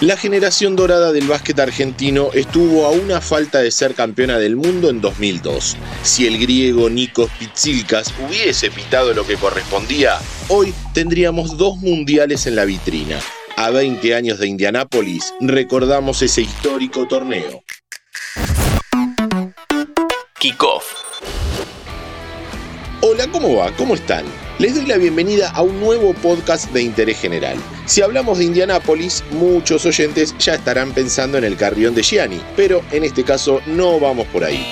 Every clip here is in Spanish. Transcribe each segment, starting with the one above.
La generación dorada del básquet argentino estuvo a una falta de ser campeona del mundo en 2002. Si el griego Nikos Pitsilkas hubiese pitado lo que correspondía, hoy tendríamos dos mundiales en la vitrina. A 20 años de Indianápolis, recordamos ese histórico torneo. Kickoff. Hola, ¿cómo va? ¿Cómo están? Les doy la bienvenida a un nuevo podcast de interés general. Si hablamos de Indianápolis, muchos oyentes ya estarán pensando en el carrión de Gianni, pero en este caso no vamos por ahí.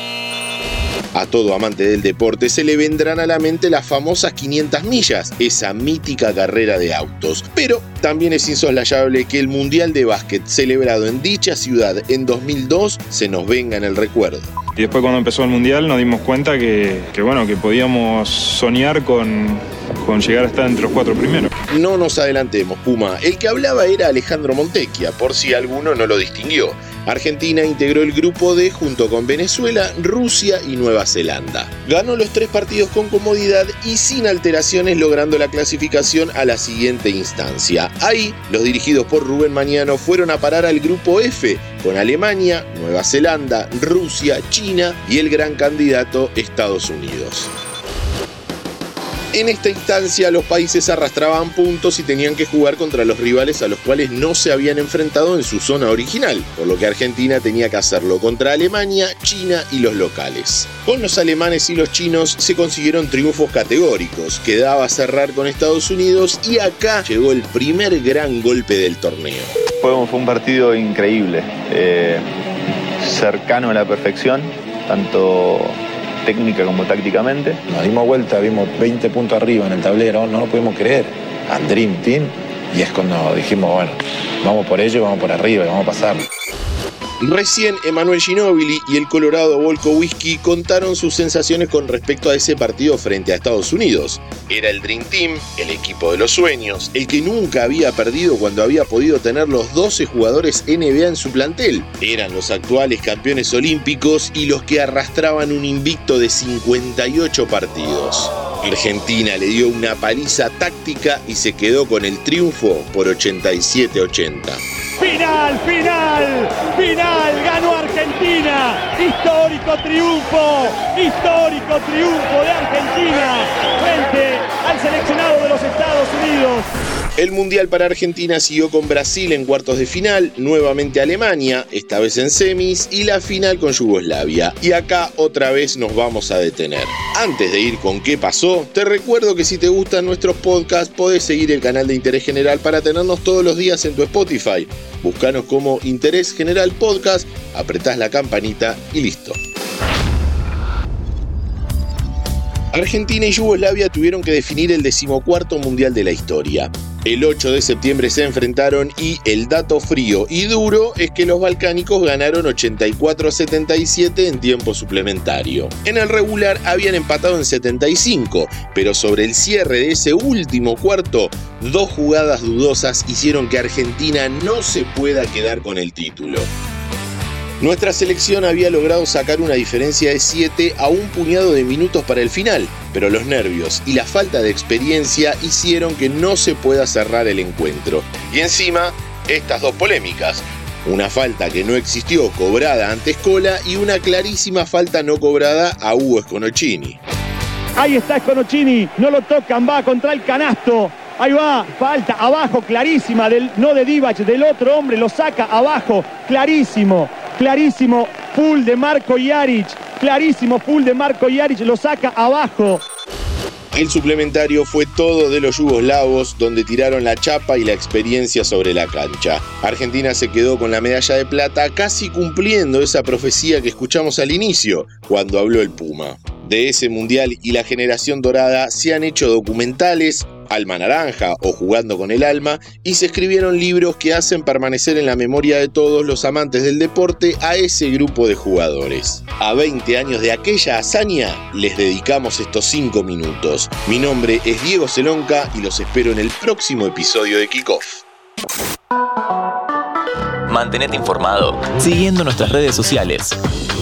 A todo amante del deporte se le vendrán a la mente las famosas 500 millas, esa mítica carrera de autos. Pero también es insoslayable que el Mundial de Básquet celebrado en dicha ciudad en 2002 se nos venga en el recuerdo. Y después cuando empezó el Mundial nos dimos cuenta que, bueno, que podíamos soñar con, con llegar a estar entre los cuatro primeros. No nos adelantemos, Puma. El que hablaba era Alejandro Montequia, por si alguno no lo distinguió. Argentina integró el grupo D junto con Venezuela, Rusia y Nueva Zelanda. Ganó los tres partidos con comodidad y sin alteraciones logrando la clasificación a la siguiente instancia. Ahí, los dirigidos por Rubén Mañano fueron a parar al grupo F con Alemania, Nueva Zelanda, Rusia, China y el gran candidato Estados Unidos. En esta instancia los países arrastraban puntos y tenían que jugar contra los rivales a los cuales no se habían enfrentado en su zona original, por lo que Argentina tenía que hacerlo contra Alemania, China y los locales. Con los alemanes y los chinos se consiguieron triunfos categóricos, quedaba cerrar con Estados Unidos y acá llegó el primer gran golpe del torneo. Fue, un partido increíble, eh, cercano a la perfección, tanto técnica como tácticamente. Nos dimos vuelta, vimos 20 puntos arriba en el tablero, no lo pudimos creer. And Dream Team. Y es cuando dijimos, bueno, vamos por ello, vamos por arriba y vamos a pasar. Recién Emanuel Ginóbili y el Colorado Volco Whisky contaron sus sensaciones con respecto a ese partido frente a Estados Unidos. Era el Dream Team, el equipo de los sueños, el que nunca había perdido cuando había podido tener los 12 jugadores NBA en su plantel. Eran los actuales campeones olímpicos y los que arrastraban un invicto de 58 partidos. Argentina le dio una paliza táctica y se quedó con el triunfo por 87-80. Final, final, final, ganó Argentina. Histórico triunfo, histórico triunfo de Argentina frente al seleccionado de los Estados Unidos. El Mundial para Argentina siguió con Brasil en cuartos de final, nuevamente Alemania, esta vez en semis, y la final con Yugoslavia. Y acá otra vez nos vamos a detener. Antes de ir con qué pasó, te recuerdo que si te gustan nuestros podcasts, podés seguir el canal de Interés General para tenernos todos los días en tu Spotify. Búscanos como Interés General Podcast, apretás la campanita y listo. Argentina y Yugoslavia tuvieron que definir el decimocuarto mundial de la historia. El 8 de septiembre se enfrentaron y el dato frío y duro es que los balcánicos ganaron 84 a 77 en tiempo suplementario. En el regular habían empatado en 75, pero sobre el cierre de ese último cuarto, dos jugadas dudosas hicieron que Argentina no se pueda quedar con el título. Nuestra selección había logrado sacar una diferencia de 7 a un puñado de minutos para el final, pero los nervios y la falta de experiencia hicieron que no se pueda cerrar el encuentro. Y encima, estas dos polémicas. Una falta que no existió cobrada ante Escola y una clarísima falta no cobrada a Hugo Sconocini. Ahí está Sconocini, no lo tocan, va contra el canasto. Ahí va, falta abajo, clarísima, del, no de Divac, del otro hombre, lo saca abajo, clarísimo clarísimo full de Marco Jaric, clarísimo full de Marco Jaric, lo saca abajo. El suplementario fue todo de los yugoslavos, donde tiraron la chapa y la experiencia sobre la cancha. Argentina se quedó con la medalla de plata, casi cumpliendo esa profecía que escuchamos al inicio, cuando habló el Puma. De ese mundial y la generación dorada se han hecho documentales, Alma Naranja o Jugando con el Alma, y se escribieron libros que hacen permanecer en la memoria de todos los amantes del deporte a ese grupo de jugadores. A 20 años de aquella hazaña, les dedicamos estos 5 minutos. Mi nombre es Diego Celonca y los espero en el próximo episodio de Kickoff. Mantenete informado siguiendo nuestras redes sociales.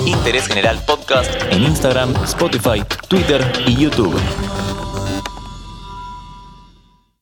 Interés General Podcast en Instagram, Spotify, Twitter y YouTube.